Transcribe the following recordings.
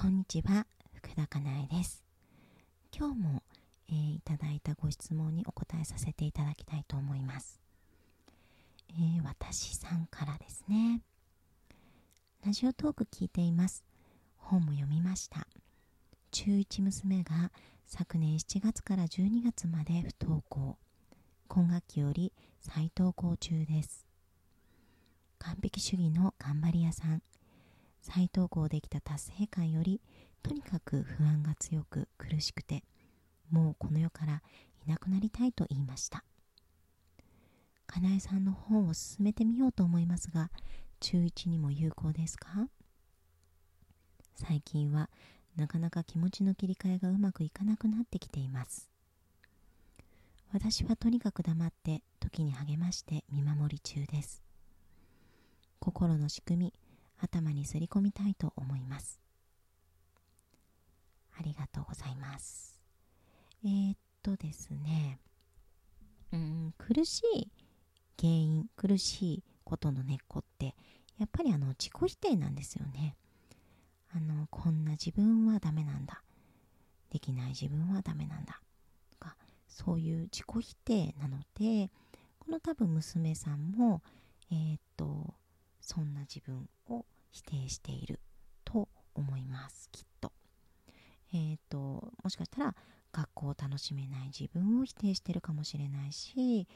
こんにちは、福田かなえです。今日も、えー、いただいたご質問にお答えさせていただきたいと思います。えー、私さんからですね。ラジオトーク聞いています。本も読みました。中1娘が昨年7月から12月まで不登校。今学期より再登校中です。完璧主義の頑張り屋さん。再登校できた達成感よりとにかく不安が強く苦しくてもうこの世からいなくなりたいと言いました。かなえさんの本を進めてみようと思いますが中1にも有効ですか？最近はなかなか気持ちの切り替えがうまくいかなくなってきています。私はとにかく黙って時に励まして見守り中です。心の仕組み頭にすり込みたいと思います。ありがとうございます。えー、っとですね。うん苦しい原因苦しいことの根っこってやっぱりあの自己否定なんですよね。あのこんな自分はダメなんだ。できない自分はダメなんだ。とかそういう自己否定なのでこの多分娘さんもえー、っとそんな自分を否定していると思いますきっと。え、ー、ともしかしたら学校を楽しめない自分を否定してるかもしれないし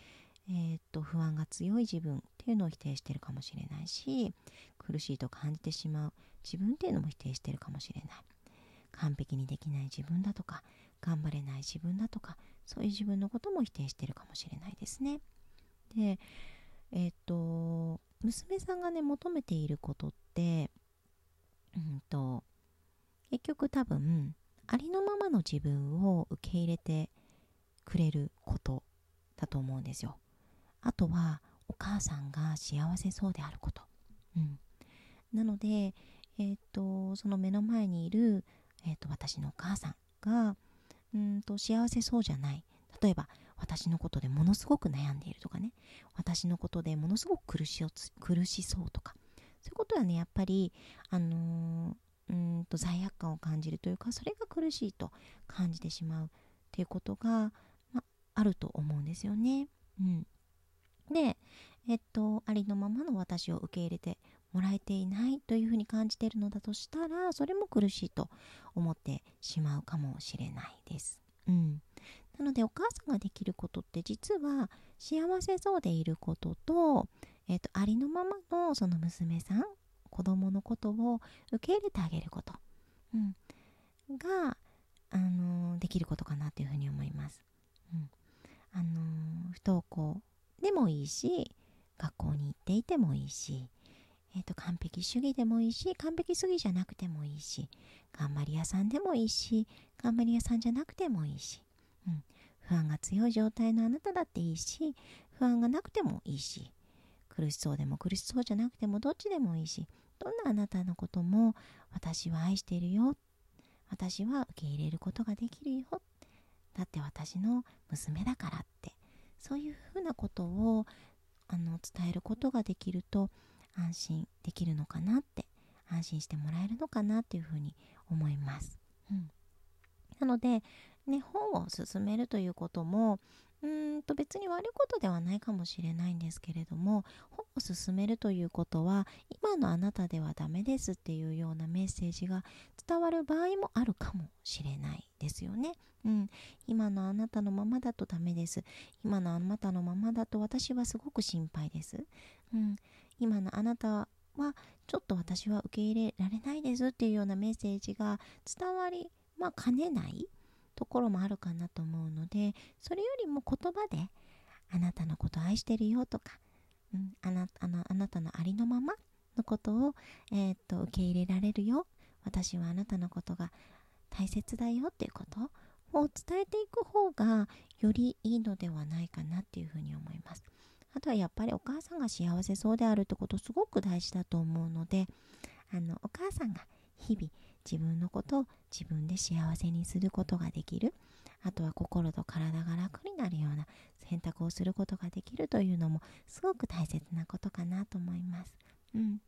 えー、と不安が強い自分っていうのを否定してるかもしれないし苦しいと感じてしまう自分っていうのも否定してるかもしれない。完璧にできない自分だとか頑張れない自分だとかそういう自分のことも否定してるかもしれないですね。でえっ、と娘さんがね求めていることってうんと結局多分ありのままの自分を受け入れてくれることだと思うんですよ。あとはお母さんが幸せそうであること、うん、なのでえっ、とその目の前にいる、えーと、私のお母さんがうんと幸せそうじゃない。例えば私のことでものすごく悩んでいるとかね私のことでものすごく苦し苦しそうとかそういうことはねやっぱりあのー、うんと罪悪感を感じるというかそれが苦しいと感じてしまうっていうことが、ま、あると思うんですよね。うん、でえっとありのままの私を受け入れてもらえていないというふうに感じているのだとしたらそれも苦しいと思ってしまうかもしれないです。うん、なのでお母さんができることって実は幸せそうでいることと,、えーと、ありのままのその娘さん子供のことを受け入れてあげること、うん、が、あのー、できることかなというふうに思います。うんあのー、不登校でもいいし学校に行っていてもいいし、えーと完璧主義でもいいし完璧主義じゃなくてもいいし頑張り屋さんでもいいし頑張り屋さんじゃなくてもいいしうん、不安が強い状態のあなただっていいし不安がなくてもいいし苦しそうでも苦しそうじゃなくてもどっちでもいいしどんなあなたのことも私は愛してるよ。私は受け入れることができるよ。だって私の娘だからってそういうふうなことをあの伝えることができると安心できるのかなって安心してもらえるのかなっていうふうに思います。うん、なのでね、本を進めるということもうんと別に悪いことではないかもしれないんですけれども本を進めるということは今のあなたではダメですっていうようなメッセージが伝わる場合もあるかもしれないですよね。うん、今のあなたのままだとダメです。今のあなたのままだと私はすごく心配です。うん、今のあなたはちょっと私は受け入れられないですっていうようなメッセージが伝わり、まあ、かねないところもあるかなと思うのでそれよりも言葉であなたのこと愛してるよとか、うん、あなあのあなたのありのままのことを、えー、っと受け入れられるよ。私はあなたのことが大切だよっていうことを伝えていく方がよりいいのではないかなっていうふうに思います。あとはやっぱりお母さんが幸せそうであるってことすごく大事だと思うのであのお母さんが日々自分のことを自分で幸せにすることができる。あとは心と体が楽になるような選択をすることができるというのもすごく大切なことかなと思います。うん。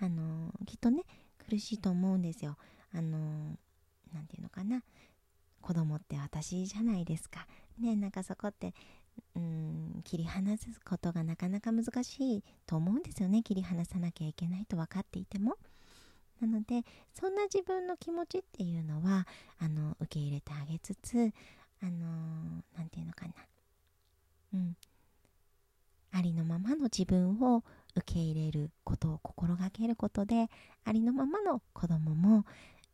あのきっとね苦しいと思うんですよ。あの何て言うのかな。子供って私じゃないですか。ねなんかそこってうん切り離すことがなかなか難しいと思うんですよね。切り離さなきゃいけないと分かっていても。なのでそんな自分の気持ちっていうのはあの受け入れてあげつつあの何て言うのかな。うん。ありのままの自分を受け入れることを心がけることでありのままの子供も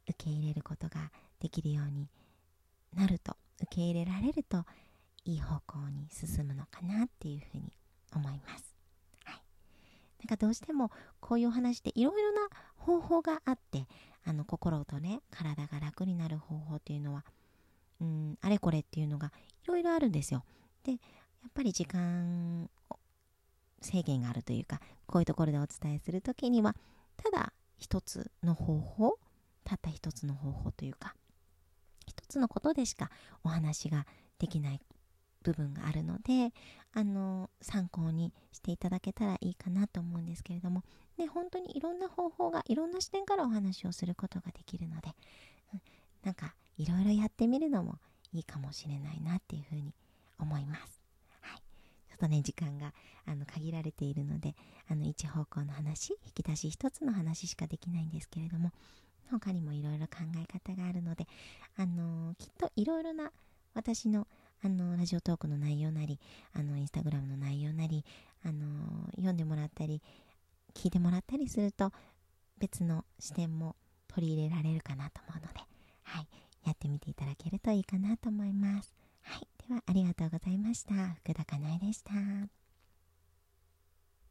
受け入れることができるようになると受け入れられるといい方向に進むのかなっていうふうに思います。はい、なんかどうしてもこういうお話っていろいろな方法があってあの心とね体が楽になる方法っていうのはうんあれこれっていうのがいろいろあるんですよ。でやっぱり時間制限があるというかこういうところでお伝えする時にはただ一つの方法たった一つの方法というか一つのことでしかお話ができない部分があるのであの参考にしていただけたらいいかなと思うんですけれどもで本当にいろんな方法がいろんな視点からお話をすることができるので、うん、なんかいろいろやってみるのもいいかもしれないなっていうふうに思います。はい、ちょっとね時間があの限られているのであの一方向の話引き出し一つの話しかできないんですけれども他にもいろいろ考え方があるのであのー、きっといろいろな私のあのラジオトークの内容なりあのインスタグラムの内容なりあの読んでもらったり聞いてもらったりすると別の視点も取り入れられるかなと思うので、はい、やってみていただけるといいかなと思います。はい。では、ありがとうございました。福田かなえでした。